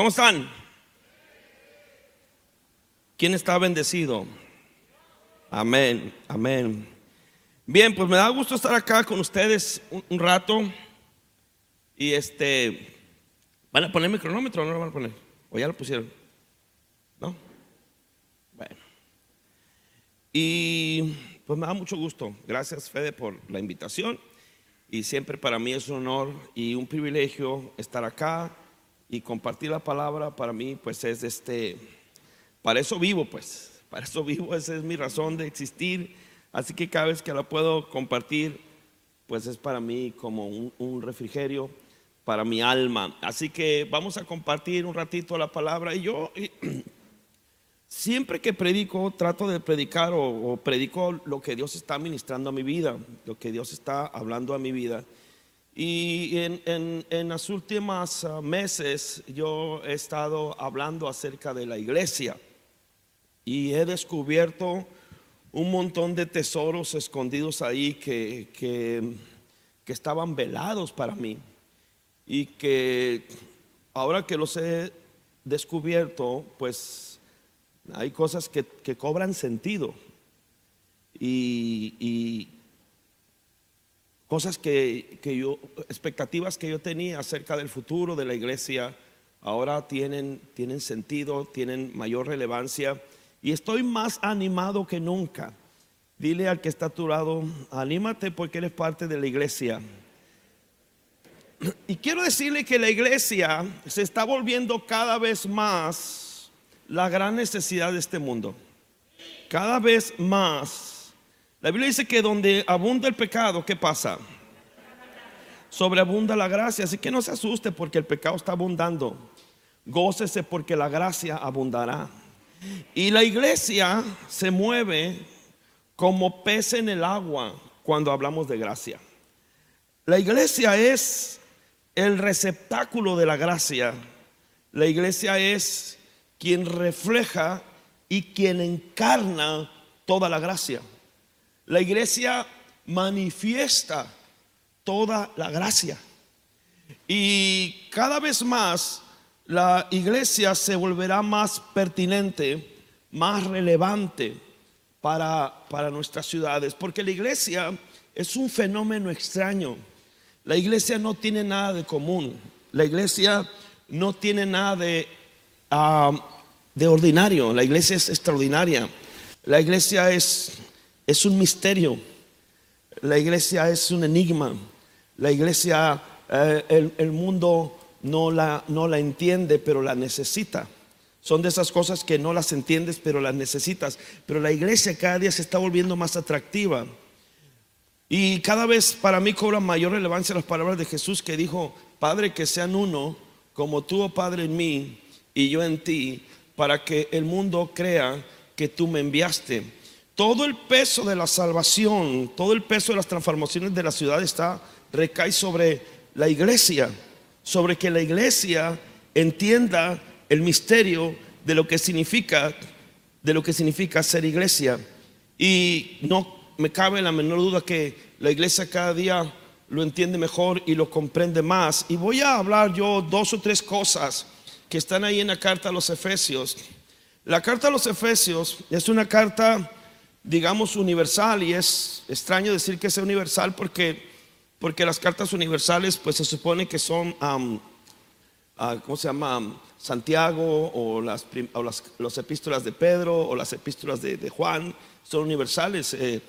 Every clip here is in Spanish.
¿Cómo están? ¿Quién está bendecido? Amén, amén. Bien, pues me da gusto estar acá con ustedes un, rato. Y este, ¿van a poner mi cronómetro o no lo van a poner? ¿O ya lo pusieron? ¿No? Bueno. Y pues me da mucho gusto. Gracias, Fede, por la invitación. Y siempre para mí es un honor y un privilegio estar acá y compartir la palabra. Para mí, pues es este, para eso vivo, pues. Para eso vivo, esa es mi razón de existir. Así que cada vez que la puedo compartir, pues es para mí como un, refrigerio para mi alma. Así que vamos a compartir un ratito la palabra. Y yo siempre que predico, trato de predicar o, predico lo que Dios está ministrando a mi vida, lo que Dios está hablando a mi vida. Y en, en, en las últimas ah, meses yo he estado hablando acerca de la iglesia y he descubierto un montón de tesoros escondidos ahí que, que, que estaban velados para mí y que ahora que los he descubierto, pues hay cosas que, cobran sentido y, cosas que, yo, expectativas que yo tenía acerca del futuro de la iglesia, ahora tienen, tienen sentido, tienen mayor relevancia y estoy más animado que nunca. Dile al que está a tu lado, anímate porque eres parte de la iglesia. Y quiero decirle que la iglesia se está volviendo cada vez más la gran necesidad de este mundo. Cada vez más. La Biblia dice que donde abunda el pecado, ¿qué pasa? Sobreabunda la gracia. Así que no se asuste porque el pecado está abundando. Gócese porque la gracia abundará. Y la iglesia se mueve como pez en el agua cuando hablamos de gracia. La iglesia es el receptáculo de la gracia. La iglesia es quien refleja y quien encarna toda la gracia. La iglesia manifiesta toda la gracia. Y cada vez más la iglesia se volverá más pertinente, más relevante para, para nuestras ciudades, porque la iglesia es un fenómeno extraño. La iglesia no tiene nada de común. La iglesia no tiene nada de, ah, de ordinario. La iglesia es extraordinaria. La iglesia es, es un misterio. La iglesia es un enigma. La iglesia, eh, el, mundo no la, no la entiende, pero la necesita. Son de esas cosas que no las entiendes, pero las necesitas. Pero la iglesia cada día se está volviendo más atractiva. Y cada vez para mí cobran mayor relevancia las palabras de Jesús que dijo, Padre, que sean uno, como tú, oh Padre, en mí y yo en ti, para que el mundo crea que tú me enviaste. Todo el peso de la salvación, todo el peso de las transformaciones de la ciudad está, recae sobre la iglesia, sobre que la iglesia entienda el misterio de lo que significa, de lo que significa ser iglesia. Y no me cabe la menor duda que la iglesia cada día lo entiende mejor y lo comprende más. Y voy a hablar yo dos o tres cosas que están ahí en la carta a los Efesios. La carta a los Efesios es una carta, digamos, universal y es extraño decir que sea universal porque, porque las cartas universales pues se supone que son, ah, ¿cómo se llama? Santiago o las, las epístolas de Pedro o las epístolas de, Juan son universales. Eh,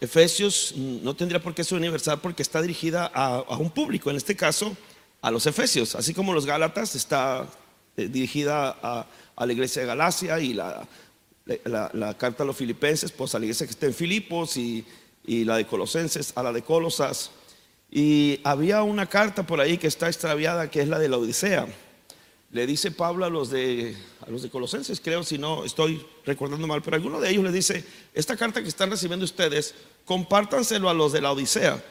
Efesios no tendría por qué ser universal porque está dirigida a, un público, en este caso a los Efesios, así como los Gálatas está eh, dirigida a, la iglesia de Galacia y la, carta a los filipenses, pues a la que está en Filipos y, y la de Colosenses a la de Colosas. Y había una carta por ahí que está extraviada que es la de la Odisea le dice Pablo a los de a los de Colosenses, creo, si no estoy recordando mal, pero alguno de ellos le dice, esta carta que están recibiendo ustedes, compártanselo a los de la Odisea.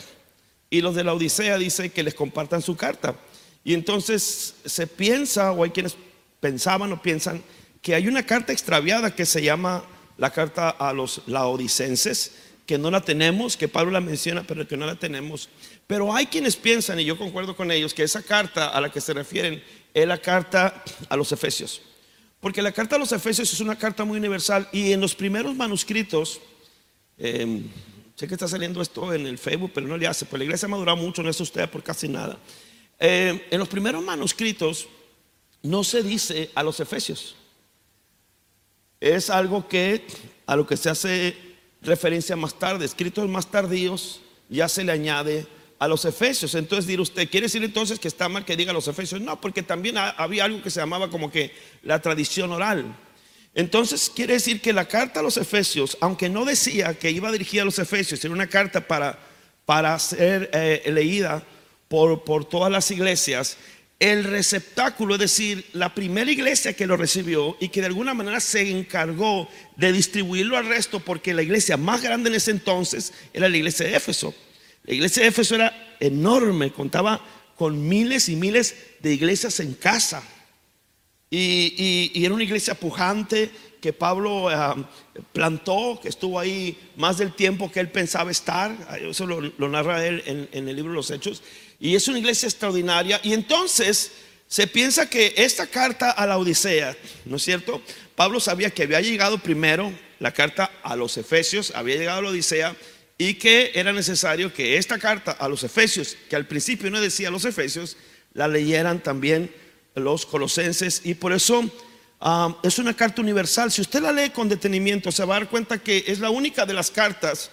Y los de la Odisea dice que les compartan su carta. Y entonces se piensa, o hay quienes pensaban o piensan, que hay una carta extraviada que se llama la carta a los laodicenses, que no la tenemos, que Pablo la menciona, pero que no la tenemos. Pero hay quienes piensan, y yo concuerdo con ellos, que esa carta a la que se refieren es la carta a los Efesios. Porque la carta a los Efesios es una carta muy universal y en los primeros manuscritos, em, sé que está saliendo esto en el Facebook, pero no le hace, pues la iglesia ha madurado mucho, no es usted por casi nada. Em, en los primeros manuscritos no se dice a los Efesios. Es algo que a lo que se hace referencia más tarde, escritos más tardíos, ya se le añade a los efesios. Entonces dirá usted, ¿quiere decir entonces que está mal que diga los efesios? No, porque también había algo que se llamaba como que la tradición oral. Entonces quiere decir que la carta a los efesios, aunque no decía que iba dirigida a los efesios, era una carta para, para ser eh, leída por, por todas las iglesias, el receptáculo, es decir, la primera iglesia que lo recibió y que de alguna manera se encargó de distribuirlo al resto, porque la iglesia más grande en ese entonces era la iglesia de Éfeso. La iglesia de Éfeso era enorme, contaba con miles y miles de iglesias en casa. Y, era una iglesia pujante que Pablo plantó, que estuvo ahí más del tiempo que él pensaba estar. Eso lo, narra él en, en el libro de los Hechos. Y es una iglesia extraordinaria. Y entonces se piensa que esta carta a la Odisea, ¿no es cierto? Pablo sabía que había llegado primero la carta a los Efesios, había llegado a la Odisea y que era necesario que esta carta a los Efesios, que al principio no decía los Efesios, la leyeran también los colosenses y por eso ah, es una carta universal. Si usted la lee con detenimiento, se va a dar cuenta que es la única de las cartas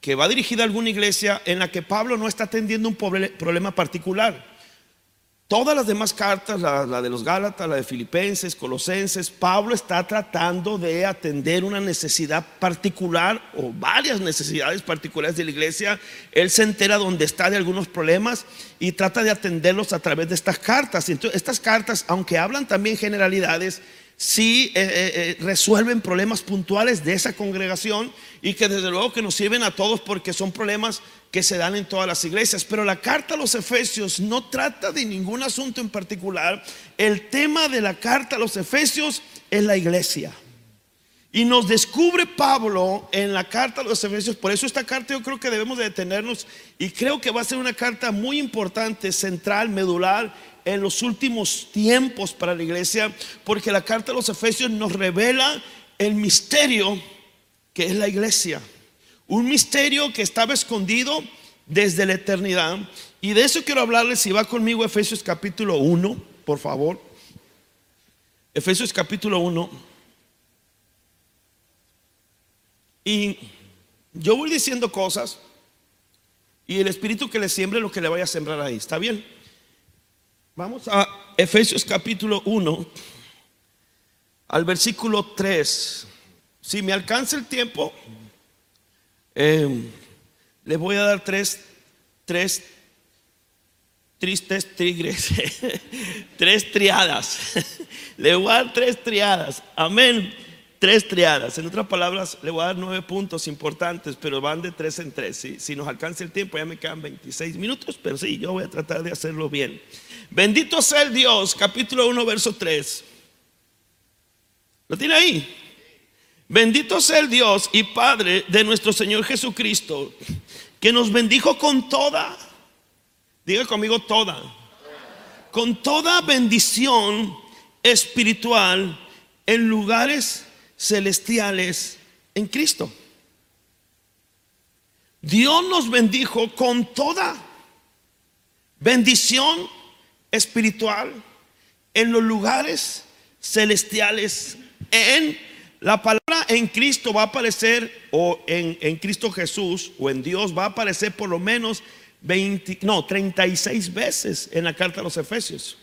que va dirigida a alguna iglesia en la que Pablo no está atendiendo un problema particular. Todas las demás cartas, la, de los Gálatas, la de Filipenses, Colosenses, Pablo está tratando de atender una necesidad particular o varias necesidades particulares de la iglesia. Él se entera donde está de algunos problemas y trata de atenderlos a través de estas cartas. Entonces, estas cartas, aunque hablan también generalidades, sí eh, eh, eh, resuelven problemas puntuales de esa congregación y que desde luego que nos sirven a todos porque son problemas que se dan en todas las iglesias. Pero la carta a los Efesios no trata de ningún asunto en particular. El tema de la carta a los Efesios es la iglesia. Y nos descubre Pablo en la carta a los Efesios. Por eso esta carta yo creo que debemos de detenernos y creo que va a ser una carta muy importante, central, medular en los últimos tiempos para la iglesia, porque la carta de los Efesios nos revela el misterio que es la iglesia. Un misterio que estaba escondido desde la eternidad. Y de eso quiero hablarles, si va conmigo Efesios capítulo 1, por favor. Efesios capítulo 1. Y yo voy diciendo cosas y el espíritu que le siembre lo que le vaya a sembrar ahí. ¿Está bien? Vamos a Efesios capítulo 1, al versículo 3. Si me alcanza el tiempo, eh, le voy a dar tres, tres tristes tigres, tres triadas. le voy a dar tres triadas. Amén. Tres triadas. En otras palabras, le voy a dar nueve puntos importantes, pero van de tres en tres. Si nos alcanza el tiempo, ya me quedan 26 minutos, pero sí, yo voy a tratar de hacerlo bien. Bendito sea el Dios, capítulo 1, verso 3. ¿Lo tiene ahí? Bendito sea el Dios y Padre de nuestro Señor Jesucristo, que nos bendijo con toda, diga conmigo toda, con toda bendición espiritual en lugares celestiales en Cristo. Dios nos bendijo con toda bendición espiritual en los lugares celestiales. En la palabra en Cristo va a aparecer, o en, en Cristo Jesús, o en Dios va a aparecer por lo menos 20, no, 36 veces en la carta a los Efesios.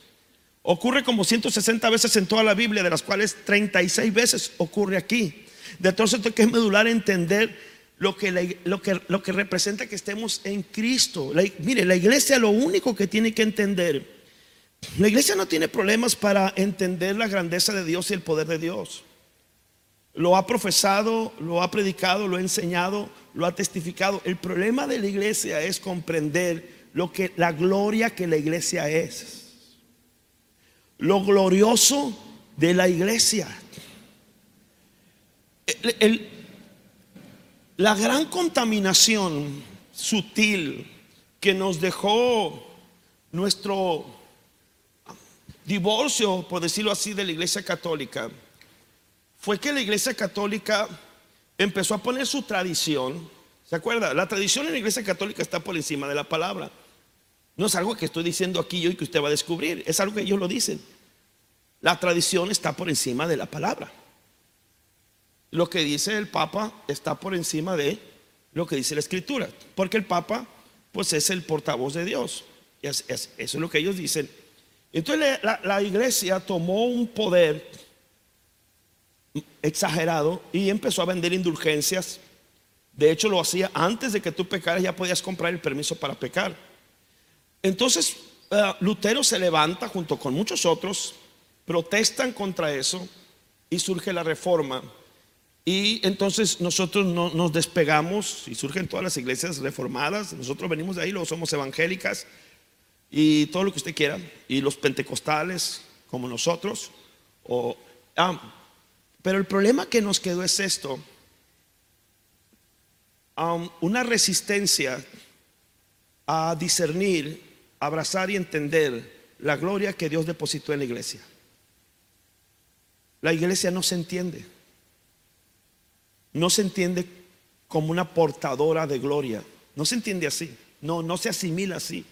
Ocurre como 160 veces en toda la Biblia, de las cuales 36 veces ocurre aquí. De entonces tengo que es medular entender lo que, lo, que, lo que representa que estemos en Cristo. mire, la iglesia lo único que tiene que entender la iglesia no tiene problemas para entender la grandeza de Dios y el poder de Dios. Lo ha profesado, lo ha predicado, lo ha enseñado, lo ha testificado. El problema de la iglesia es comprender lo que la gloria que la iglesia es. Lo glorioso de la iglesia. la gran contaminación sutil que nos dejó nuestro divorcio, por decirlo así, de la iglesia católica fue que la iglesia católica empezó a poner su tradición. ¿Se acuerda? La tradición en la iglesia católica está por encima de la palabra. No es algo que estoy diciendo aquí yo y que usted va a descubrir, es algo que ellos lo dicen. La tradición está por encima de la palabra. Lo que dice el Papa está por encima de lo que dice la Escritura, porque el Papa pues es el portavoz de Dios. eso es lo que ellos dicen. Entonces la iglesia tomó un poder exagerado y empezó a vender indulgencias. De hecho, lo hacía antes de que tú pecaras, ya podías comprar el permiso para pecar. Entonces, eh, Lutero se levanta junto con muchos otros, protestan contra eso y surge la reforma. Y entonces nosotros no, nos despegamos y surgen todas las iglesias reformadas. Nosotros venimos de ahí, luego somos evangélicas y todo lo que usted quiera. Y los pentecostales, como nosotros. O, ah, pero el problema que nos quedó es esto. Um, una resistencia a discernir, abrazar y entender la gloria que Dios depositó en la iglesia. La iglesia no se entiende. No se entiende como una portadora de gloria. No se entiende así. No, no se asimila así.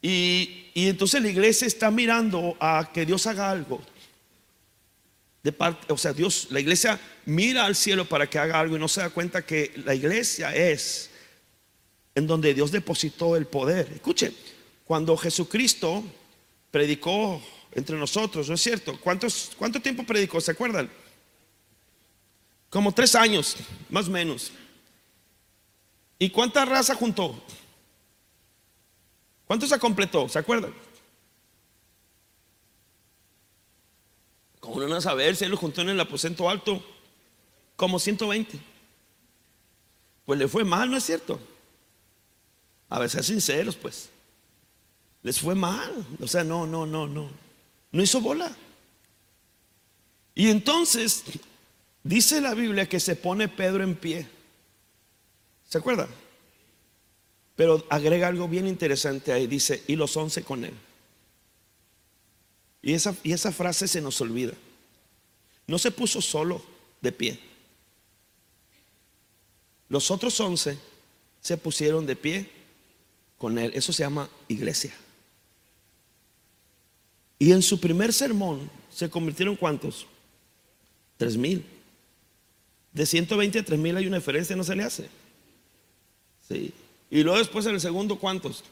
Y, y entonces la iglesia está mirando a que Dios haga algo de parte, o sea, Dios, la iglesia mira al cielo para que haga algo y no se da cuenta que la iglesia es en donde Dios depositó el poder. Escuche, cuando Jesucristo predicó entre nosotros, ¿no es cierto? ¿Cuántos, ¿Cuánto tiempo predicó? ¿Se acuerdan? Como tres años, más o menos. ¿Y cuánta raza juntó? ¿Cuánto se completó? ¿Se acuerdan? Como no a saber si él lo juntó en el aposento alto, como 120. Pues le fue mal, ¿no es cierto? A ver, sean sinceros, pues. Les fue mal. O sea, no, no, no, no. No hizo bola. Y entonces dice la Biblia que se pone Pedro en pie. ¿Se acuerda? Pero agrega algo bien interesante ahí. Dice, y los once con él. Y esa, y esa frase se nos olvida. No se puso solo de pie. Los otros once se pusieron de pie con él. Eso se llama iglesia. Y en su primer sermón se convirtieron cuántos? Tres mil. De 120 a tres mil hay una diferencia, no se le hace. Sí. Y luego después en el segundo, ¿cuántos?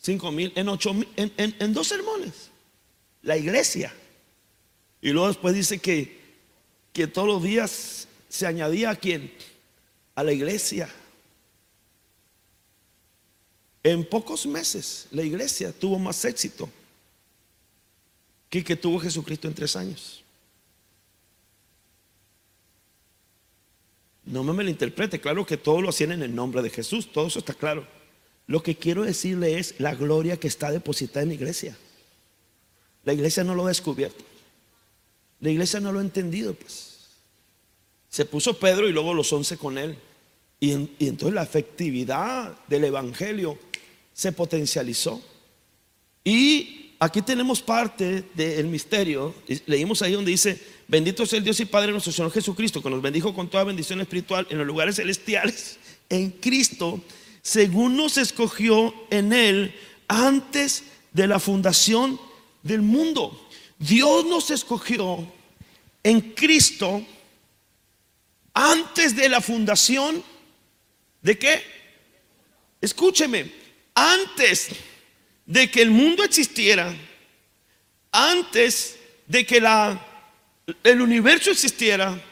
Cinco mil. En ocho mil. en dos sermones la iglesia. Y luego después dice que, que todos los días se añadía a quién? A la iglesia. En pocos meses la iglesia tuvo más éxito que que tuvo Jesucristo en tres años. No me malinterprete, claro que todo lo hacían en el nombre de Jesús, todo eso está claro. Lo que quiero decirle es la gloria que está depositada en la iglesia. La iglesia no lo ha descubierto. La iglesia no lo ha entendido, pues. Se puso Pedro y luego los once con él. Y, entonces la efectividad del Evangelio se potencializó. Y aquí tenemos parte del misterio. Leímos ahí donde dice, bendito sea el Dios y Padre nuestro Señor Jesucristo, que nos bendijo con toda bendición espiritual en los lugares celestiales, en Cristo, según nos escogió en Él antes de la fundación del mundo. Dios nos escogió en Cristo antes de la fundación de qué? Escúcheme, antes de que el mundo existiera, antes de que la, el universo existiera,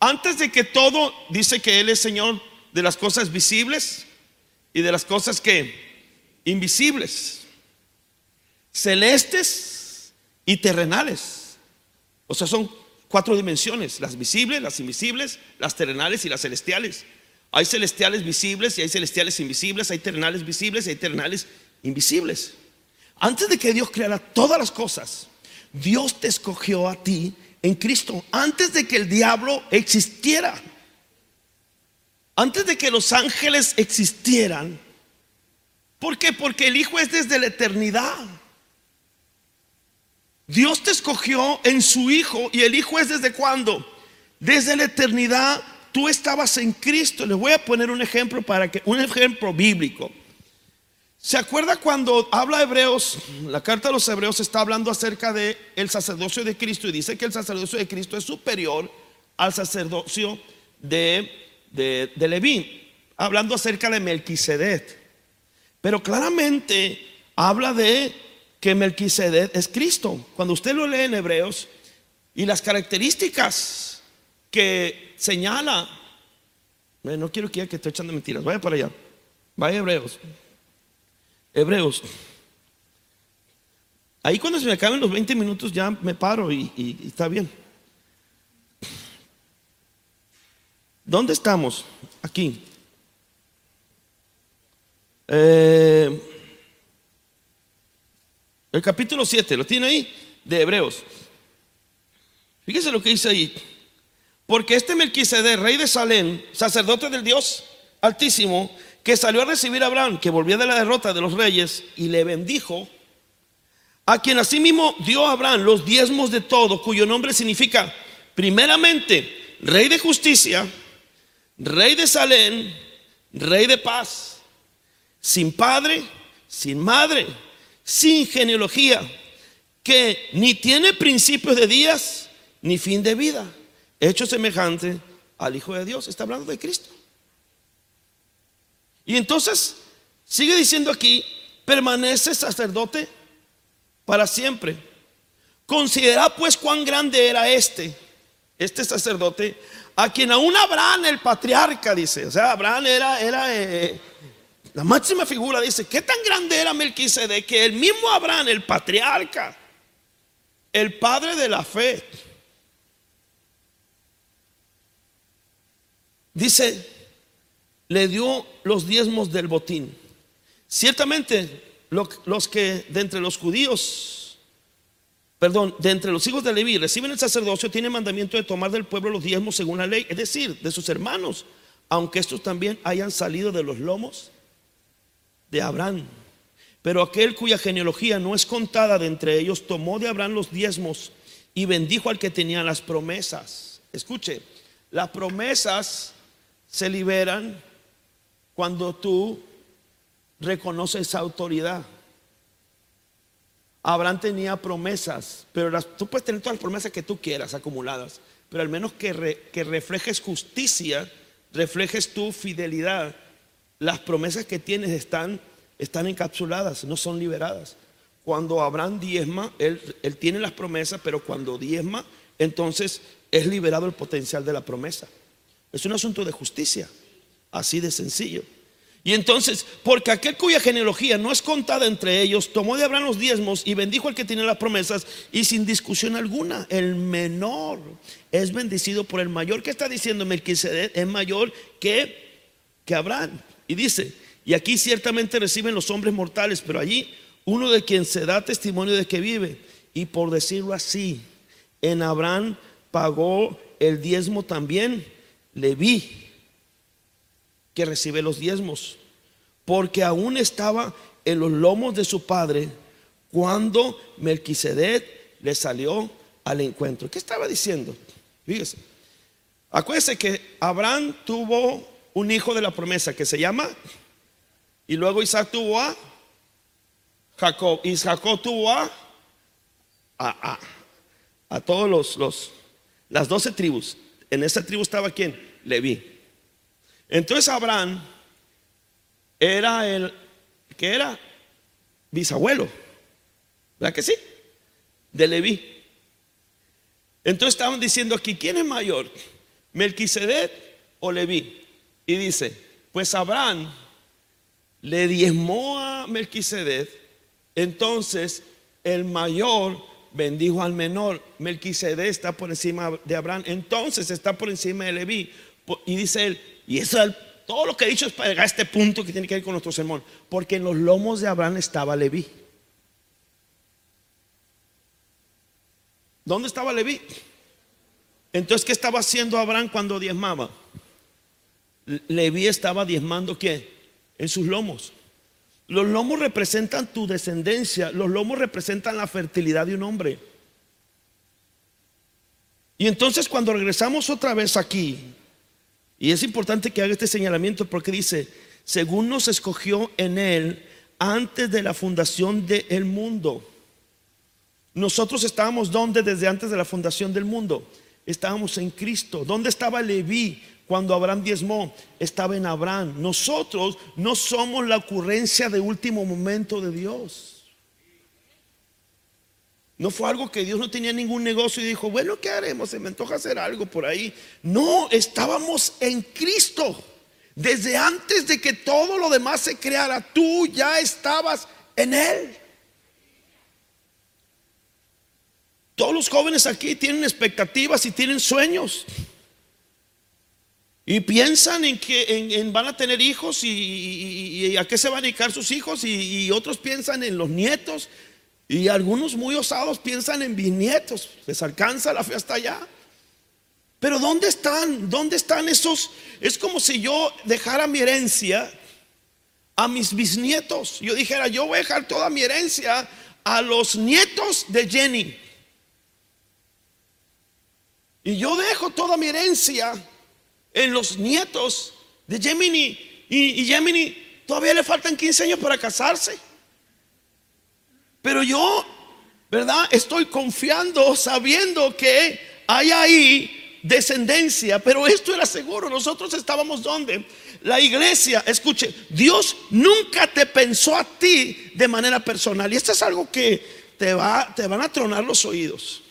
antes de que todo dice que Él es Señor de las cosas visibles y de las cosas que invisibles celestes y terrenales. O sea, son cuatro dimensiones, las visibles, las invisibles, las terrenales y las celestiales. Hay celestiales visibles y hay celestiales invisibles, hay terrenales visibles y hay terrenales invisibles. Antes de que Dios creara todas las cosas, Dios te escogió a ti en Cristo, antes de que el diablo existiera, antes de que los ángeles existieran. ¿Por qué? Porque el Hijo es desde la eternidad. Dios te escogió en su Hijo y el Hijo es desde cuándo? Desde la eternidad tú estabas en Cristo. Les voy a poner un ejemplo para que un ejemplo bíblico. ¿Se acuerda cuando habla Hebreos, la carta de los Hebreos está hablando acerca de el sacerdocio de Cristo y dice que el sacerdocio de Cristo es superior al sacerdocio de, de, hablando acerca de Melquisedec. Pero claramente habla de que Melquisedec es Cristo. Cuando usted lo lee en Hebreos y las características que señala, no quiero que, que esté echando mentiras, vaya para allá, vaya Hebreos. Hebreos. Ahí cuando se me acaben los 20 minutos ya me paro y, está bien. ¿Dónde estamos? Aquí. Eh, el capítulo 7, ¿lo tiene ahí? De Hebreos. Fíjese lo que dice ahí. Porque este Melquisedec, rey de Salem, sacerdote del Dios Altísimo, que salió a recibir a Abraham, que volvía de la derrota de los reyes, y le bendijo, a quien asimismo dio a Abraham los diezmos de todo, cuyo nombre significa, primeramente, rey de justicia, rey de Salem, rey de paz, sin padre, sin madre, sin genealogía, que ni tiene principios de días ni fin de vida, hecho semejante al Hijo de Dios. Está hablando de Cristo. Y entonces sigue diciendo aquí, permanece sacerdote para siempre. Considera pues cuán grande era este, este sacerdote, a quien aún Abraham el patriarca dice, o sea, Abraham era, era eh, la máxima figura, dice, ¿qué tan grande era Melquisedec que el mismo Abraham, el patriarca, el padre de la fe, dice, le dio los diezmos del botín. Ciertamente, los que de entre los judíos, perdón, de entre los hijos de Leví reciben el sacerdocio, tienen mandamiento de tomar del pueblo los diezmos según la ley, es decir, de sus hermanos, aunque estos también hayan salido de los lomos de Abraham. Pero aquel cuya genealogía no es contada de entre ellos, tomó de Abraham los diezmos y bendijo al que tenía las promesas. Escuche, las promesas se liberan cuando tú reconoces autoridad. Abraham tenía promesas, pero tú puedes tener todas las promesas que tú quieras acumuladas, pero al menos que, que reflejes justicia, reflejes tu fidelidad. Las promesas que tienes están, están encapsuladas, no son liberadas. Cuando Abraham diezma, él, él tiene las promesas, pero cuando diezma, entonces es liberado el potencial de la promesa. Es un asunto de justicia. Así de sencillo. Y entonces, porque aquel cuya genealogía no es contada entre ellos, tomó de Abraham los diezmos y bendijo al que tiene las promesas y sin discusión alguna, el menor es bendecido por el mayor. que está diciendo Melquisedec? Es mayor que, que Abraham. Y dice, y aquí ciertamente reciben los hombres mortales, pero allí uno de quien se da testimonio de que vive. Y por decirlo así, en Abraham pagó el diezmo también Leví que recibe los diezmos, porque aún estaba en los lomos de su padre cuando Melquisedec le salió al encuentro. ¿Qué estaba diciendo? Fíjese. Acuérdese que Abraham tuvo un hijo de la promesa que se llama, y luego Isaac tuvo a Jacob, y Jacob tuvo a, a, a, todos los, los, las doce tribus. En esa tribu estaba quién? Leví. Entonces Abraham era el que era bisabuelo, ¿verdad que sí? De Leví. Entonces estaban diciendo aquí, ¿quién es mayor? ¿Melquisedec o Leví? Y dice, pues Abraham le diezmó a Melquisedec, entonces el mayor bendijo al menor. Melquisedec está por encima de Abraham, entonces está por encima de Leví. Y dice él, y eso, todo lo que he dicho es para llegar a este punto que tiene que ver con nuestro sermón. Porque en los lomos de Abraham estaba Leví. ¿Dónde estaba Leví? Entonces, ¿qué estaba haciendo Abraham cuando diezmaba? Leví estaba diezmando qué? En sus lomos. Los lomos representan tu descendencia, los lomos representan la fertilidad de un hombre. Y entonces cuando regresamos otra vez aquí, y es importante que haga este señalamiento porque dice, según nos escogió en Él antes de la fundación del mundo. Nosotros estábamos donde desde antes de la fundación del mundo. Estábamos en Cristo. ¿Dónde estaba Leví cuando Abraham diezmó? Estaba en Abraham. Nosotros no somos la ocurrencia de último momento de Dios. No fue algo que Dios no tenía ningún negocio y dijo, bueno, ¿qué haremos? Se me antoja hacer algo por ahí. No, estábamos en Cristo. Desde antes de que todo lo demás se creara, tú ya estabas en Él. Todos los jóvenes aquí tienen expectativas y tienen sueños. Y piensan en que van a tener hijos y, a qué se van a dedicar sus hijos. Y, otros piensan en los nietos. Y algunos muy osados piensan en bisnietos. Les alcanza la fe hasta allá. Pero ¿dónde están? ¿Dónde están esos? Es como si yo dejara mi herencia a mis bisnietos. Yo dijera, yo voy a dejar toda mi herencia a los nietos de Jenny. Y yo dejo toda mi herencia en los nietos de Gemini. Y, y Gemini todavía le faltan 15 años para casarse. Pero yo, ¿verdad? Estoy confiando, sabiendo que hay ahí descendencia, pero esto era seguro. Nosotros estábamos donde? La iglesia, escuche, Dios nunca te pensó a ti de manera personal. Y esto es algo que te, va, te van a tronar los oídos.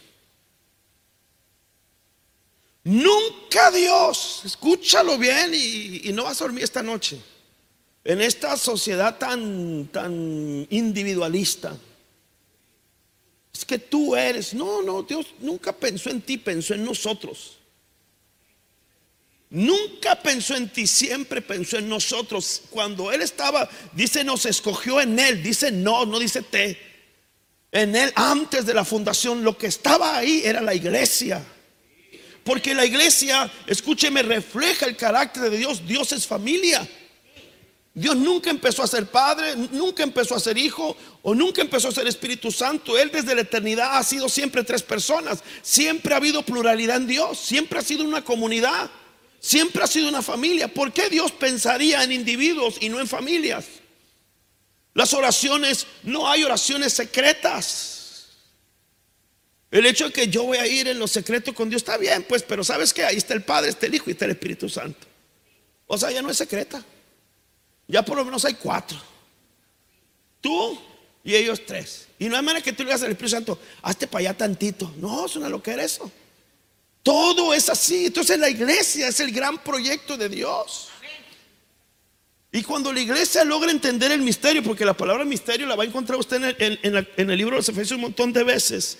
Nunca Dios, escúchalo bien y, no vas a dormir esta noche. En esta sociedad tan, tan individualista. Es que tú eres. No, no, Dios nunca pensó en ti, pensó en nosotros. Nunca pensó en ti, siempre pensó en nosotros. Cuando Él estaba, dice, nos escogió en Él, dice no, no dice te. En Él, antes de la fundación, lo que estaba ahí era la iglesia. Porque la iglesia, escúcheme, refleja el carácter de Dios. Dios es familia. Dios nunca empezó a ser padre, nunca empezó a ser hijo o nunca empezó a ser Espíritu Santo. Él desde la eternidad ha sido siempre tres personas. Siempre ha habido pluralidad en Dios. Siempre ha sido una comunidad. Siempre ha sido una familia. ¿Por qué Dios pensaría en individuos y no en familias? Las oraciones, no hay oraciones secretas. El hecho de que yo voy a ir en lo secreto con Dios está bien, pues, pero ¿sabes que Ahí está el Padre, está el Hijo y está el Espíritu Santo. O sea, ya no es secreta. Ya por lo menos hay cuatro. Tú y ellos tres. Y no hay manera que tú le digas al Espíritu Santo, hazte para allá tantito. No, es una loquera eso. Todo es así. Entonces la iglesia es el gran proyecto de Dios. Y cuando la iglesia logra entender el misterio, porque la palabra misterio la va a encontrar usted en el, libro de los Efesios un montón de veces.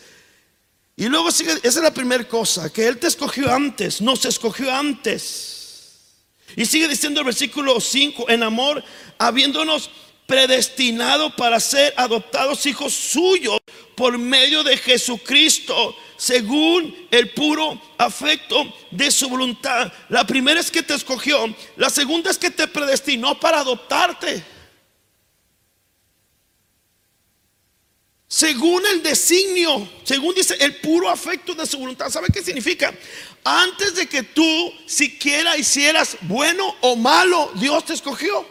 Y luego sigue, esa es la primera cosa, que Él te escogió antes, nos escogió antes. Y sigue diciendo el versículo 5, en amor, habiéndonos predestinado para ser adoptados hijos suyos por medio de Jesucristo según el puro afecto de su voluntad. La primera es que te escogió, la segunda es que te predestinó para adoptarte. Según el designio, según dice el puro afecto de su voluntad. ¿Sabe qué significa? Antes de que tú siquiera hicieras bueno o malo, Dios te escogió.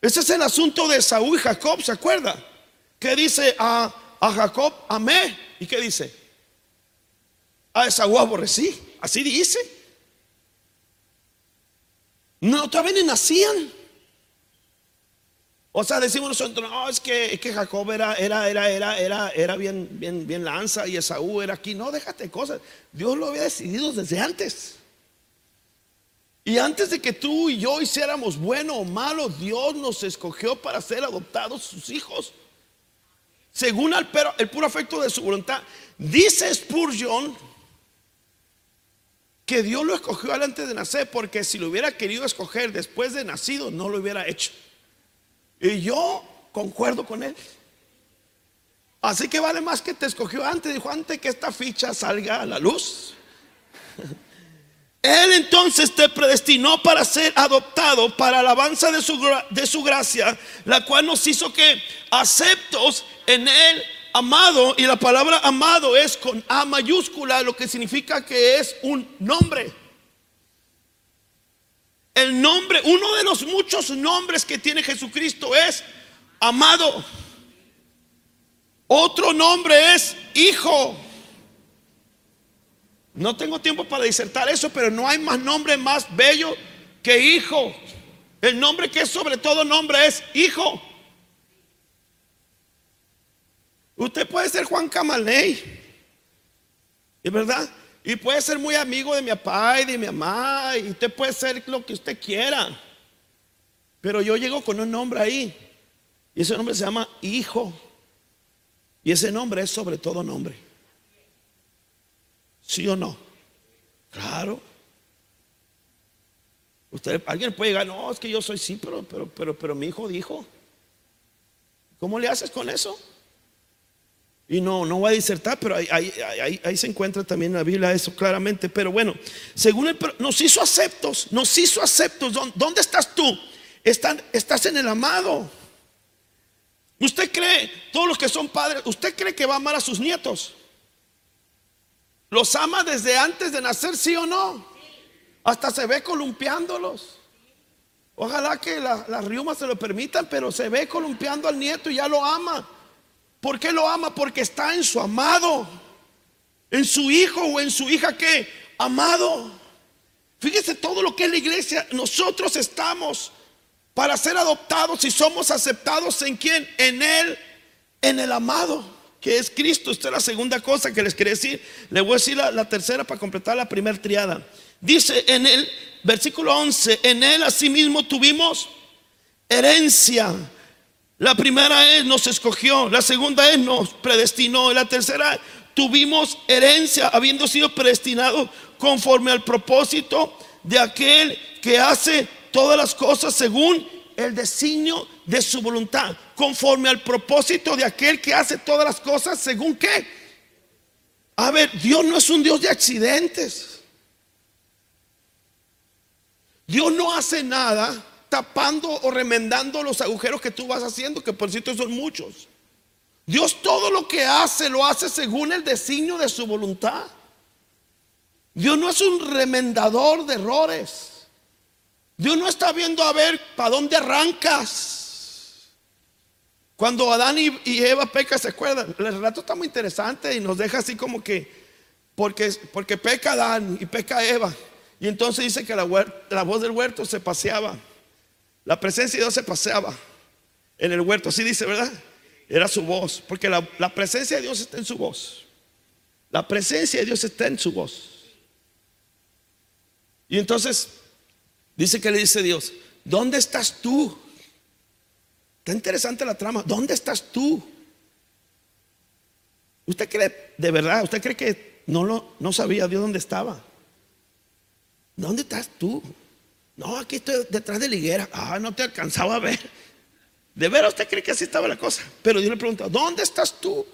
Ese es el asunto de Saúl y Jacob, ¿se acuerda? Que dice a a Jacob amé. ¿Y qué dice? A Esaú aborrecí. Así dice. No, todavía ni nacían. O sea, decimos nosotros, no, es que, que Jacob era, era, era, era, era, era bien, bien, bien lanza y Esaú era aquí. No, déjate cosas. Dios lo había decidido desde antes. Y antes de que tú y yo hiciéramos bueno o malo, Dios nos escogió para ser adoptados sus hijos según el, puro afecto de su voluntad. Dice Spurgeon que Dios lo escogió antes de nacer, porque si lo hubiera querido escoger después de nacido, no lo hubiera hecho. Y yo concuerdo con él. Así que vale más que te escogió antes, dijo antes que esta ficha salga a la luz. Él entonces te predestinó para ser adoptado para alabanza de su, de su gracia, la cual nos hizo que aceptos en Él amado y la palabra amado es con A mayúscula, lo que significa que es un nombre. El nombre, uno de los muchos nombres que tiene Jesucristo es amado. Otro nombre es hijo. No tengo tiempo para disertar eso, pero no hay más nombre más bello que hijo. El nombre que es sobre todo nombre es hijo. Usted puede ser Juan Camaley, ¿es verdad? Y puede ser muy amigo de mi papá y de mi mamá, y usted puede ser lo que usted quiera. Pero yo llego con un nombre ahí, y ese nombre se llama hijo. Y ese nombre es sobre todo nombre. ¿Sí o no? Claro. Usted, alguien puede llegar, no, es que yo soy sí, pero, pero, pero, pero mi hijo dijo. ¿Cómo le haces con eso? Y no, no voy a disertar, pero ahí, se encuentra también en la Biblia eso claramente. Pero bueno, según el, nos hizo aceptos, nos hizo aceptos. ¿Dónde estás tú? estás en el amado. ¿Usted cree, todos los que son padres, usted cree que va a amar a sus nietos? ¿Los ama desde antes de nacer, sí o no? Hasta se ve columpiándolos. Ojalá que las riumas se lo permitan, pero se ve columpiando al nieto y ya lo ama. ¿Por qué lo ama? Porque está en su amado, en su hijo o en su hija que amado. Fíjese todo lo que es la iglesia. Nosotros estamos para ser adoptados y somos aceptados en quién? En Él, en el amado, que es Cristo. Esta es la segunda cosa que les quería decir. Le voy a decir la, tercera para completar la primera triada. Dice en el versículo 11, en Él asimismo tuvimos herencia la primera es nos escogió, la segunda es nos predestinó, la tercera tuvimos herencia habiendo sido predestinados conforme al propósito de aquel que hace todas las cosas según el designio de su voluntad, conforme al propósito de aquel que hace todas las cosas según qué. A ver, Dios no es un Dios de accidentes. Dios no hace nada tapando o remendando los agujeros que tú vas haciendo, que por cierto son muchos. Dios todo lo que hace lo hace según el designio de su voluntad. Dios no es un remendador de errores. Dios no está viendo a ver para dónde arrancas. Cuando Adán y, Eva peca, ¿se acuerdan? El relato está muy interesante y nos deja así como que, porque, porque peca Adán y peca Eva. Y entonces dice que la voz del huerto se paseaba. La presencia de Dios se paseaba en el huerto, así dice, ¿verdad? Era su voz, porque la, presencia de Dios está en su voz. La presencia de Dios está en su voz. Y entonces dice que le dice Dios, ¿dónde estás tú? Está interesante la trama. ¿Dónde estás tú? ¿Usted cree, de verdad, usted cree que no, lo, no sabía Dios dónde estaba? ¿Dónde estás tú? No, aquí estoy detrás de la higuera. Ah, no te alcanzaba a ver. De veras usted cree que así estaba la cosa. Pero Dios le pregunta, ¿dónde estás tú?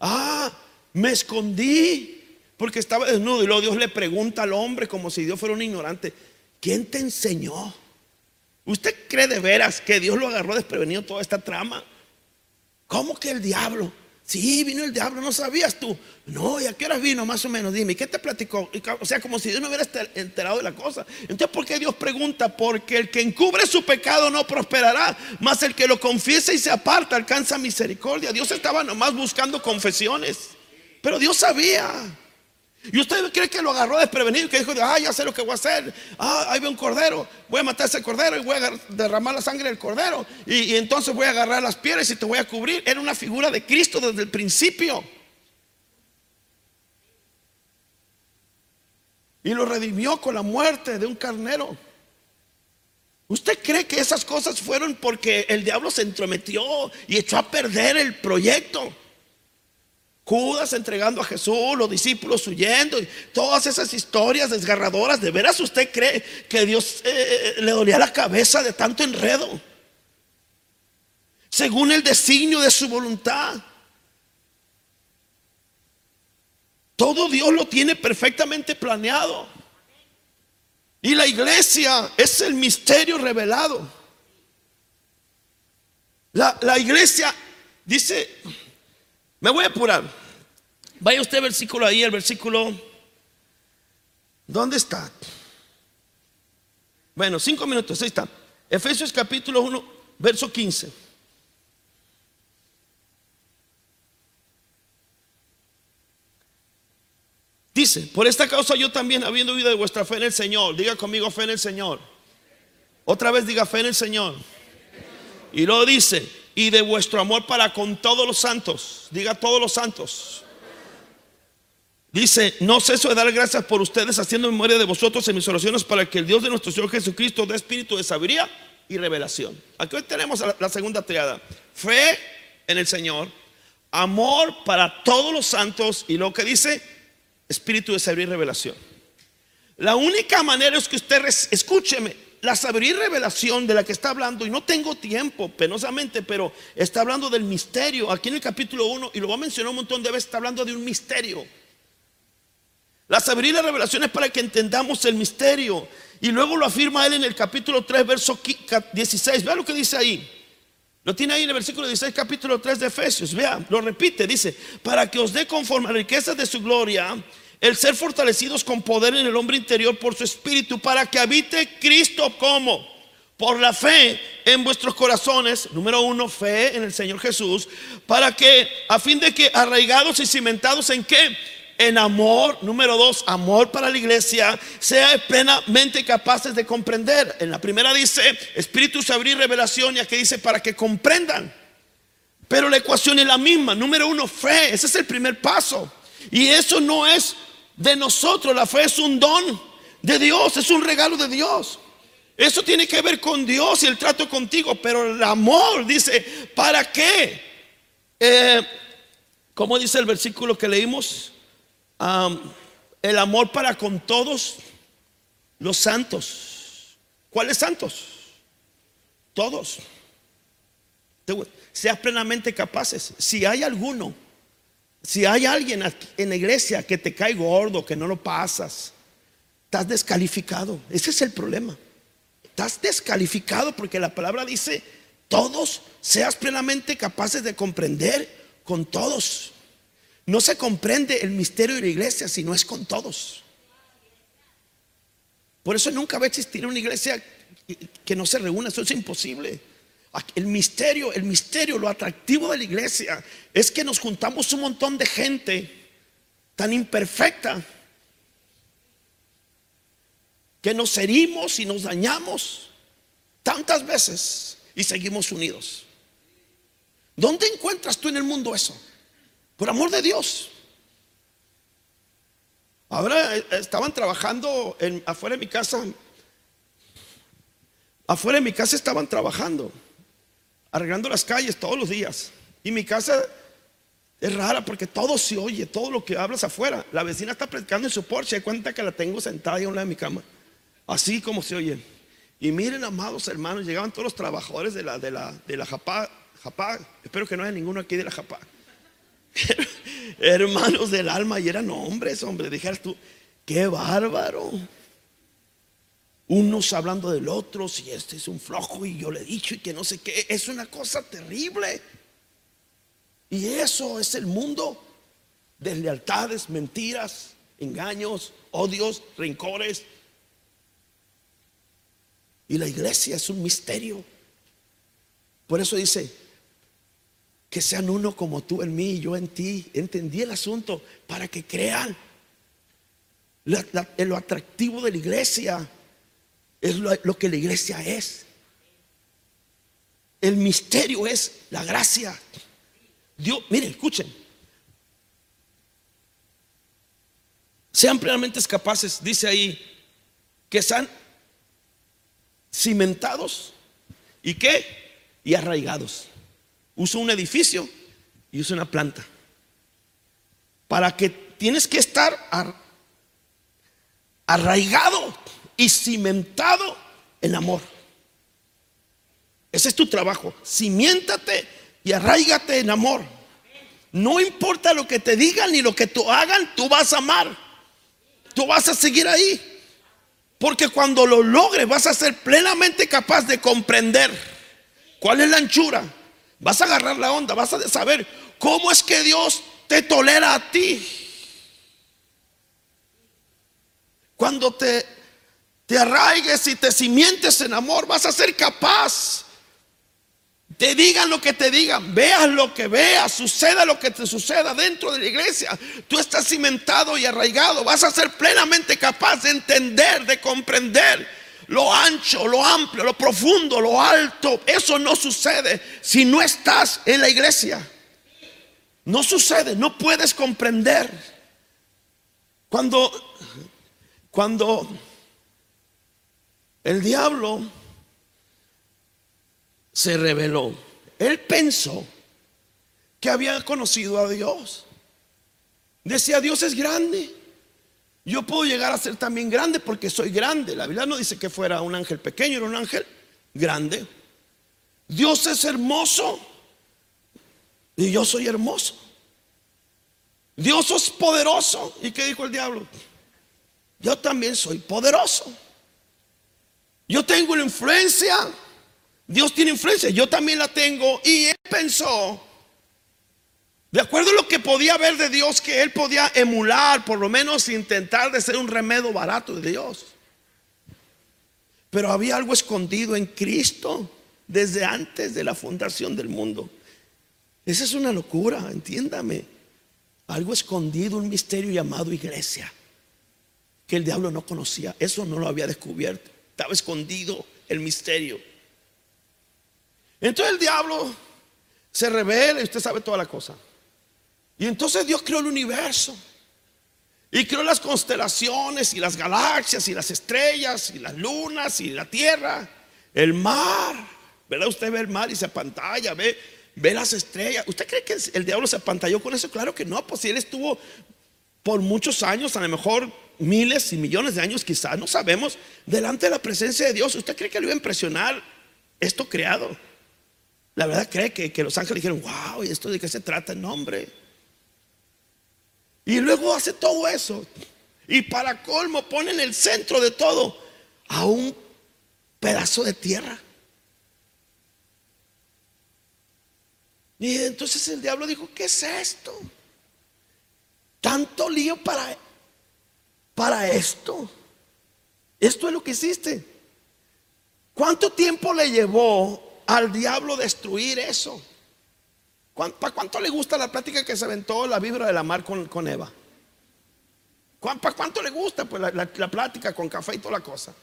Ah, me escondí porque estaba desnudo. Y luego Dios le pregunta al hombre como si Dios fuera un ignorante, ¿quién te enseñó? ¿Usted cree de veras que Dios lo agarró desprevenido toda esta trama? ¿Cómo que el diablo? Sí, vino el diablo, no sabías tú. No, ¿y a qué horas vino? Más o menos, dime, ¿qué te platicó? O sea, como si Dios no hubiera enterado de la cosa. Entonces, ¿por qué Dios pregunta? Porque el que encubre su pecado no prosperará, más el que lo confiesa y se aparta alcanza misericordia. Dios estaba nomás buscando confesiones, pero Dios sabía. Y usted cree que lo agarró desprevenido, que dijo, ah, ya sé lo que voy a hacer. Ah, ahí veo un cordero, voy a matar ese cordero y voy a derramar la sangre del cordero. Y, y, entonces voy a agarrar las piedras y te voy a cubrir. Era una figura de Cristo desde el principio. Y lo redimió con la muerte de un carnero. ¿Usted cree que esas cosas fueron porque el diablo se entrometió y echó a perder el proyecto? Judas entregando a Jesús, los discípulos huyendo, y todas esas historias desgarradoras. ¿De veras usted cree que Dios eh, eh, le dolía la cabeza de tanto enredo? Según el designio de su voluntad. Todo Dios lo tiene perfectamente planeado. Y la iglesia es el misterio revelado. La, la iglesia Dice, me voy a apurar. Vaya usted versículo ahí, el versículo. ¿Dónde está? Bueno, cinco minutos, ahí está. Efesios capítulo 1, verso 15. Dice, por esta causa yo también, habiendo oído de vuestra fe en el Señor, diga conmigo fe en el Señor. Otra vez diga fe en el Señor. Y luego dice, y de vuestro amor para con todos los santos, diga todos los santos. Dice, no ceso de dar gracias por ustedes, haciendo memoria de vosotros en mis oraciones para que el Dios de nuestro Señor Jesucristo dé espíritu de sabiduría y revelación. Aquí hoy tenemos la, segunda triada. Fe en el Señor, amor para todos los santos y lo que dice, espíritu de sabiduría y revelación. La única manera es que usted, escúcheme, la sabiduría y revelación de la que está hablando, y no tengo tiempo, penosamente, pero está hablando del misterio. Aquí en el capítulo 1, y lo va a mencionar un montón de veces, está hablando de un misterio. La sabiduría y la revelación es para que entendamos el misterio. Y luego lo afirma él en el capítulo 3, verso 16. Vea lo que dice ahí. Lo tiene ahí en el versículo 16, capítulo 3 de Efesios. Vea, lo repite, dice, para que os dé conforme a la riqueza de su gloria el ser fortalecidos con poder en el hombre interior por su espíritu, para que habite Cristo como por la fe en vuestros corazones, número uno, fe en el Señor Jesús, para que a fin de que arraigados y cimentados en qué? En amor, número dos, amor para la iglesia, sea plenamente capaces de comprender. En la primera dice, espíritu, y revelación, y aquí dice, para que comprendan. Pero la ecuación es la misma. Número uno, fe. Ese es el primer paso. Y eso no es de nosotros. La fe es un don de Dios, es un regalo de Dios. Eso tiene que ver con Dios y el trato contigo, pero el amor dice, ¿para qué? Eh, como dice el versículo que leímos? El amor para con todos los santos. ¿Cuáles santos? Todos. Seas plenamente capaces. Si hay alguno si hay alguien en la iglesia que te cae gordo, que no lo pasas, estás descalificado. Ese es el problema. Estás descalificado porque la palabra dice, todos seas plenamente capaces de comprender con todos. No se comprende el misterio de la iglesia si no es con todos. Por eso nunca va a existir una iglesia que no se reúna, eso es imposible. El misterio, el misterio, lo atractivo de la iglesia es que nos juntamos un montón de gente tan imperfecta que nos herimos y nos dañamos tantas veces y seguimos unidos. ¿Dónde encuentras tú en el mundo eso? Por amor de Dios. Ahora eh, estaban trabajando afuera de mi casa. Afuera de mi casa estaban trabajando arreglando las calles todos los días. Y mi casa es rara porque todo se oye, todo lo que hablas afuera. La vecina está predicando en su porche, y cuenta que la tengo sentada ahí a un lado de mi cama. Así como se oye. Y miren, amados hermanos, llegaban todos los trabajadores de la, de la, de la Japá, Japá. Espero que no haya ninguno aquí de la Japá. Hermanos del alma, y eran hombres, hombre. Dijeras tú, qué bárbaro unos hablando del otro, si este es un flojo y yo le he dicho y que no sé qué, es una cosa terrible. Y eso es el mundo, deslealtades, mentiras, engaños, odios, rencores. Y la iglesia es un misterio. Por eso dice, que sean uno como tú en mí y yo en ti. Entendí el asunto para que crean lo atractivo de la iglesia es lo, que la iglesia es. El misterio es la gracia. Dios, miren, escuchen. Sean plenamente capaces, dice ahí, que sean cimentados y qué? Y arraigados. Uso un edificio y uso una planta. Para que tienes que estar arraigado y cimentado en amor. Ese es tu trabajo. Cimiéntate y arraigate en amor. No importa lo que te digan ni lo que tú hagan, tú vas a amar. Tú vas a seguir ahí. Porque cuando lo logres vas a ser plenamente capaz de comprender cuál es la anchura, Vas a agarrar la onda, vas a saber cómo es que Dios te tolera a ti. Cuando te, te arraigues y te cimientes en amor, vas a ser capaz. Te digan lo que te digan, veas lo que veas, suceda lo que te suceda dentro de la iglesia. Tú estás cimentado y arraigado, vas a ser plenamente capaz de entender, de comprender lo ancho, lo amplio, lo profundo, lo alto. Eso no sucede si no estás en la iglesia. No sucede, no puedes comprender. Cuando cuando el diablo se reveló, él pensó que había conocido a Dios. Decía, Dios es grande. Yo puedo llegar a ser también grande porque soy grande. La Biblia no dice que fuera un ángel pequeño, era un ángel grande. Dios es hermoso y yo soy hermoso. Dios es poderoso. ¿Y qué dijo el diablo? yo también soy poderoso. Yo tengo una influencia. Dios tiene influencia, yo también la tengo. Y él pensó, de acuerdo a lo que podía ver de Dios, que él podía emular, por lo menos intentar de ser un remedio barato de Dios. Pero había algo escondido en Cristo desde antes de la fundación del mundo. Esa es una locura, entiéndame. Algo escondido, un misterio llamado iglesia que el diablo no conocía. Eso no lo había descubierto. Estaba escondido el misterio. Entonces el diablo se revela y usted sabe toda la cosa. Y entonces Dios creó el universo. Y creó las constelaciones y las galaxias y las estrellas y las lunas y la tierra, el mar. ¿Verdad? Usted ve el mar y se pantalla, ve, ve las estrellas. ¿Usted cree que el diablo se pantalló con eso? Claro que no, pues si él estuvo por muchos años, a lo mejor miles y millones de años quizás, no sabemos, delante de la presencia de Dios. ¿Usted cree que le iba a impresionar esto creado? La verdad cree que, los ángeles dijeron, wow, ¿y esto de qué se trata el nombre? Y luego hace todo eso. Y para colmo pone en el centro de todo a un pedazo de tierra. Y entonces el diablo dijo, ¿qué es esto? Tanto lío para para esto. Esto es lo que hiciste. ¿Cuánto tiempo le llevó al diablo destruir eso? ¿Para cuánto le gusta la plática que se aventó la vibra de la mar con, con Eva? ¿Para cuánto le gusta pues, la, plática con café y toda la cosa?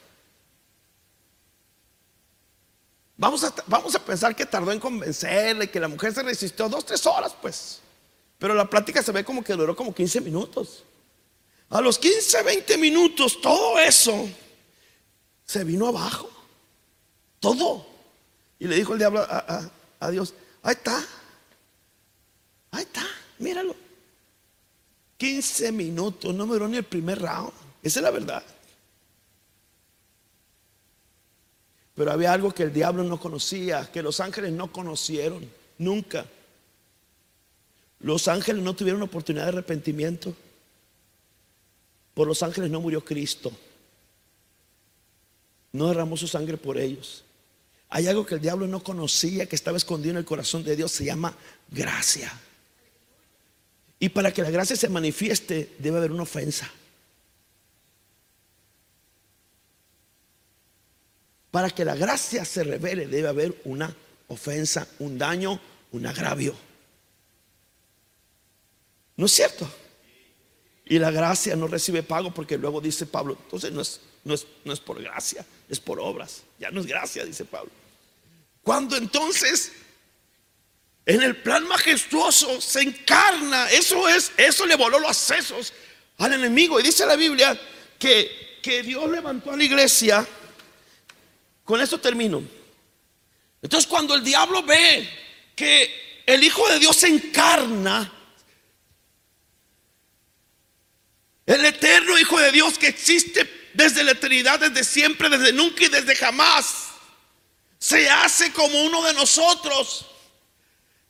Vamos a, vamos a pensar que tardó en convencerle, que la mujer se resistió dos, tres horas, pues. Pero la plática se ve como que duró como 15 minutos. A los 15, 20 minutos, todo eso se vino abajo. Todo. Y le dijo el diablo a, Dios, ahí está. Ahí está, míralo. 15 minutos, no me duró ni el primer round. Esa es la verdad. Pero había algo que el diablo no conocía, que los ángeles no conocieron, nunca. Los ángeles no tuvieron oportunidad de arrepentimiento. Por los ángeles no murió Cristo. No derramó su sangre por ellos. Hay algo que el diablo no conocía, que estaba escondido en el corazón de Dios, se llama gracia. Y para que la gracia se manifieste debe haber una ofensa. Para que la gracia se revele debe haber una ofensa, un daño, un agravio. ¿No es cierto? Y la gracia no recibe pago porque luego dice Pablo, entonces no es, no es, no es por gracia, es por obras. Ya no es gracia, dice Pablo. Cuando entonces en el plan majestuoso se encarna, eso es, eso le voló los sesos al enemigo. Y dice la Biblia que, que Dios levantó a la iglesia. Con esto termino. Entonces cuando el diablo ve que el Hijo de Dios se encarna, El eterno Hijo de Dios que existe desde la eternidad, desde siempre, desde nunca y desde jamás. Se hace como uno de nosotros.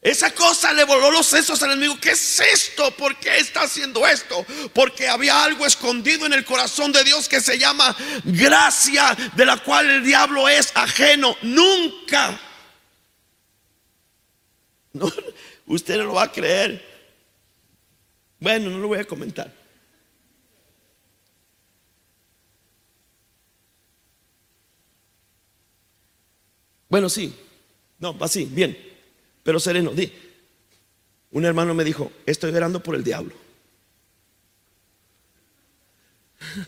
Esa cosa le voló los sesos al enemigo. ¿Qué es esto? ¿Por qué está haciendo esto? Porque había algo escondido en el corazón de Dios que se llama gracia, de la cual el diablo es ajeno. Nunca No, usted no lo va a creer. Bueno, no lo voy a comentar. Bueno, sí. No, así, bien. Pero sereno, di. Un hermano me dijo, estoy orando por el diablo.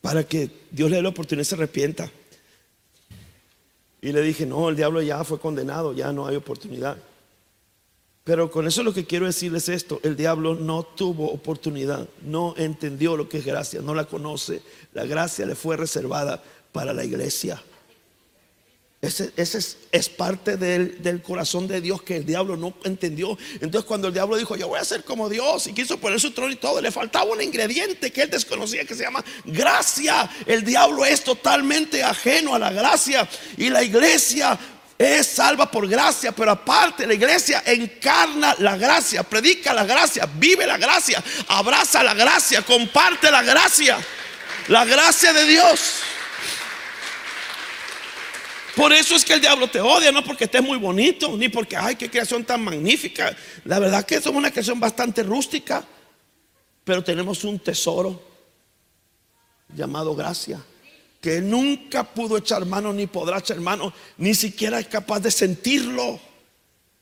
Para que Dios le dé la oportunidad y se arrepienta. Y le dije, no, el diablo ya fue condenado, ya no hay oportunidad. Pero con eso lo que quiero decirles esto, el diablo no tuvo oportunidad, no entendió lo que es gracia, no la conoce. La gracia le fue reservada para la iglesia. Ese, es, parte del, corazón de Dios que el diablo no entendió. Entonces cuando el diablo dijo, yo voy a ser como Dios y quiso poner su trono y todo, le faltaba un ingrediente que él desconocía que se llama gracia. El diablo es totalmente ajeno a la gracia y la iglesia es salva por gracia, pero aparte la iglesia encarna la gracia, predica la gracia, vive la gracia, abraza la gracia, comparte la gracia, la gracia de Dios. Por eso es que el diablo te odia, no porque estés muy bonito, ni porque, ay, qué creación tan magnífica. La verdad que somos una creación bastante rústica, pero tenemos un tesoro llamado gracia, que nunca pudo echar mano, ni podrá echar mano, ni siquiera es capaz de sentirlo.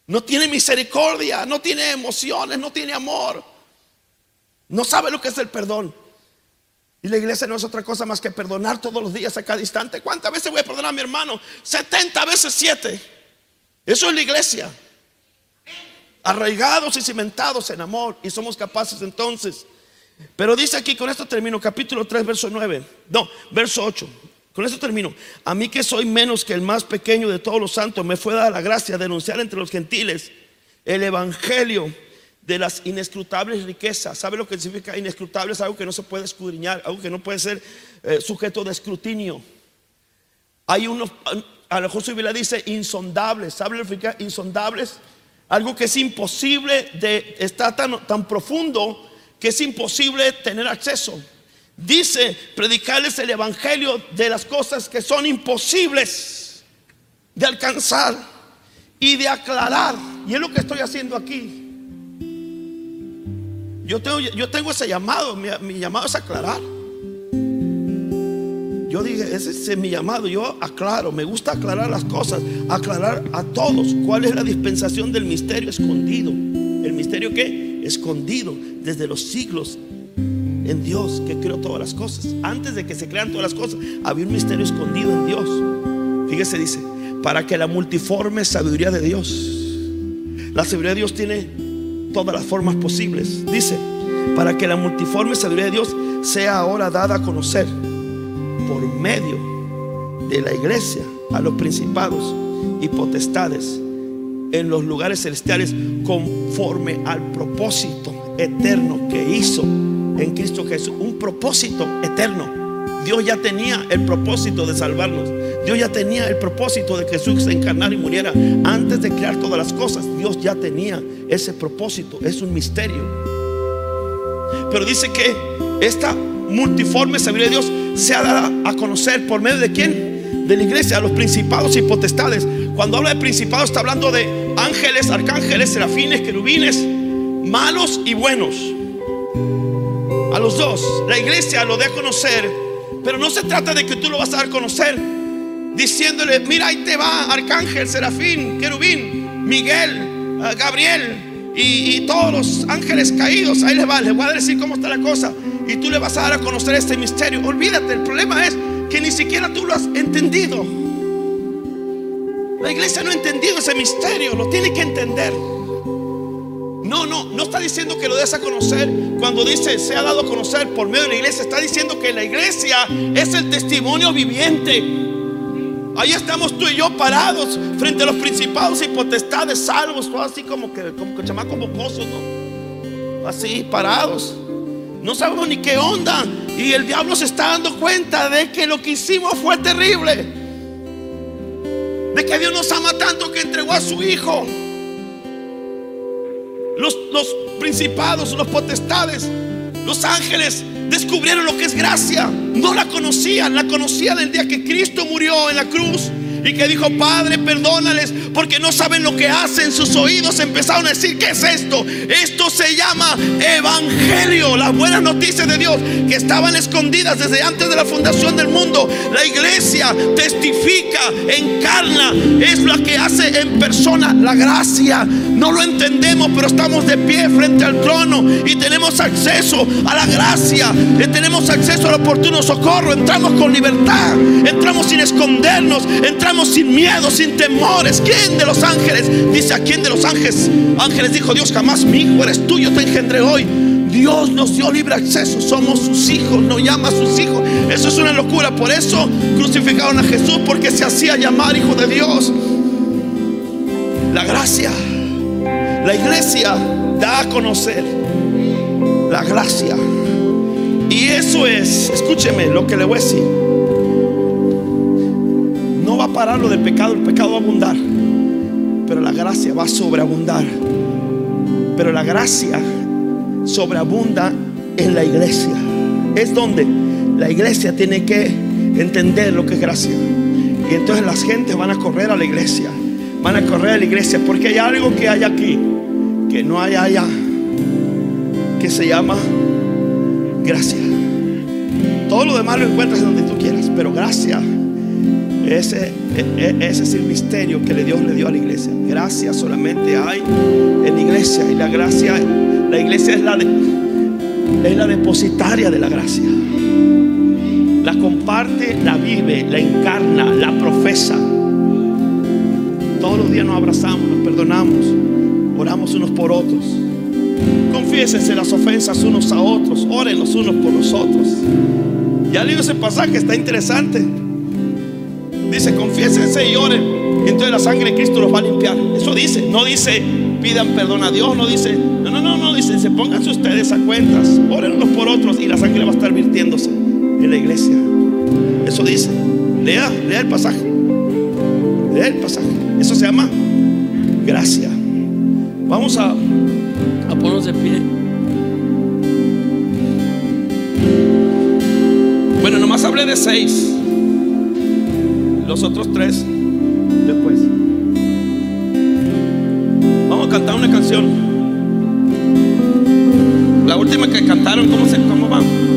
No tiene misericordia, no tiene emociones, no tiene amor. No sabe lo que es el perdón. Y la iglesia no es otra cosa más que perdonar todos los días a cada instante. ¿Cuántas veces voy a perdonar a mi hermano? 70 veces 7. Eso es la iglesia. Arraigados y cimentados en amor. Y somos capaces entonces. Pero dice aquí, con esto termino, capítulo 3, verso 9. No, verso 8. Con esto termino. A mí que soy menos que el más pequeño de todos los santos, me fue dada la gracia de anunciar entre los gentiles el evangelio de las inescrutables riquezas. ¿Sabe lo que significa inescrutable? Es algo que no se puede escudriñar, algo que no puede ser eh, sujeto de escrutinio. Hay unos, a lo mejor su Biblia dice insondables. ¿Sabe lo que significa insondables? Algo que es imposible de estar tan, tan profundo que es imposible tener acceso. Dice predicarles el evangelio de las cosas que son imposibles de alcanzar y de aclarar. Y es lo que estoy haciendo aquí. Yo tengo, yo tengo ese llamado, mi, llamado es aclarar. Yo dije, ese es mi llamado, yo aclaro, me gusta aclarar las cosas, aclarar a todos cuál es la dispensación del misterio escondido. ¿El misterio qué? Escondido desde los siglos en Dios que creó todas las cosas. Antes de que se crean todas las cosas, había un misterio escondido en Dios. Fíjese, dice, para que la multiforme sabiduría de Dios, la sabiduría de Dios tiene todas las formas posibles. Dice, para que la multiforme sabiduría de Dios sea ahora dada a conocer por medio de la iglesia a los principados y potestades en los lugares celestiales conforme al propósito eterno que hizo en Cristo Jesús. Un propósito eterno. Dios ya tenía el propósito de salvarnos. Dios ya tenía el propósito de que Jesús se encarnara y muriera. Antes de crear todas las cosas, Dios ya tenía ese propósito. Es un misterio. Pero dice que esta multiforme sabiduría de Dios se ha dado a conocer por medio de quién? De la iglesia, a los principados y potestades. Cuando habla de principados está hablando de ángeles, arcángeles, serafines, querubines, malos y buenos. A los dos, la iglesia lo da a conocer, pero no se trata de que tú lo vas a dar a conocer diciéndole, mira, ahí te va Arcángel, Serafín, Querubín, Miguel, ah, Gabriel y, todos los ángeles caídos. Ahí les va, les voy a decir cómo está la cosa. Y tú le vas a dar a conocer este misterio. Olvídate, el problema es que ni siquiera tú lo has entendido. La iglesia no ha entendido ese misterio, lo tiene que entender. No, no, no está diciendo que lo des a conocer. Cuando dice se ha dado a conocer por medio de la iglesia, está diciendo que la iglesia es el testimonio viviente Ahí estamos tú y yo parados frente a los principados y potestades, salvos, todo así como que, como que ¿no? Así, parados. No sabemos ni qué onda. Y el diablo se está dando cuenta de que lo que hicimos fue terrible. De que Dios nos ama tanto que entregó a su Hijo. Los, los principados, los potestades, los ángeles descubrieron lo que es gracia. No la conocían, la conocían el día que Cristo murió en la cruz y que dijo, Padre, perdónales porque no saben lo que hacen. Sus oídos empezaron a decir, ¿qué es esto? Esto se llama Evangelio, las buenas noticias de Dios que estaban escondidas desde antes de la fundación del mundo. La iglesia testifica, encarna, es la que hace en persona la gracia. No lo entendemos, pero estamos de pie frente al trono y tenemos acceso a la gracia, tenemos acceso al oportuno socorro, entramos con libertad, entramos sin escondernos, entramos sin miedo, sin temores. ¿Quién de los ángeles? Dice a quién de los ángeles. Ángeles dijo Dios, jamás mi hijo eres tuyo, te engendré hoy. Dios nos dio libre acceso, somos sus hijos, nos llama a sus hijos. Eso es una locura, por eso crucificaron a Jesús, porque se hacía llamar hijo de Dios. La gracia, la iglesia da a conocer la gracia. Y eso es, escúcheme lo que le voy a decir. No va a parar lo del pecado, el pecado va a abundar. Pero la gracia va a sobreabundar. Pero la gracia sobreabunda en la iglesia. Es donde la iglesia tiene que entender lo que es gracia. Y entonces las gentes van a correr a la iglesia. Van a correr a la iglesia porque hay algo que hay aquí que no hay allá. Que se llama gracia. Todo lo demás lo encuentras en donde tú quieras. Pero gracia. Ese, e, e, ese es el misterio que Dios le dio a la iglesia. Gracia solamente hay en la iglesia. Y la gracia la iglesia es la, es la depositaria de la gracia. La comparte, la vive, la encarna, la profesa. Todos los días nos abrazamos, nos perdonamos, oramos unos por otros. Confiésense las ofensas unos a otros, oren los unos por los otros. Ya leí ese pasaje, está interesante. Confiésense y oren. Entonces la sangre de Cristo los va a limpiar. Eso dice, no dice pidan perdón a Dios, no dice, no, no, no, no, dice, se pónganse ustedes a cuentas, oren unos por otros y la sangre va a estar virtiéndose en la iglesia. Eso dice, lea, lea el pasaje, lea el pasaje. Eso se llama gracia. Vamos a, a ponernos de pie. Bueno, nomás hablé de seis. Los otros tres después cantar una canción. La última que cantaron, ¿cómo, se, cómo van?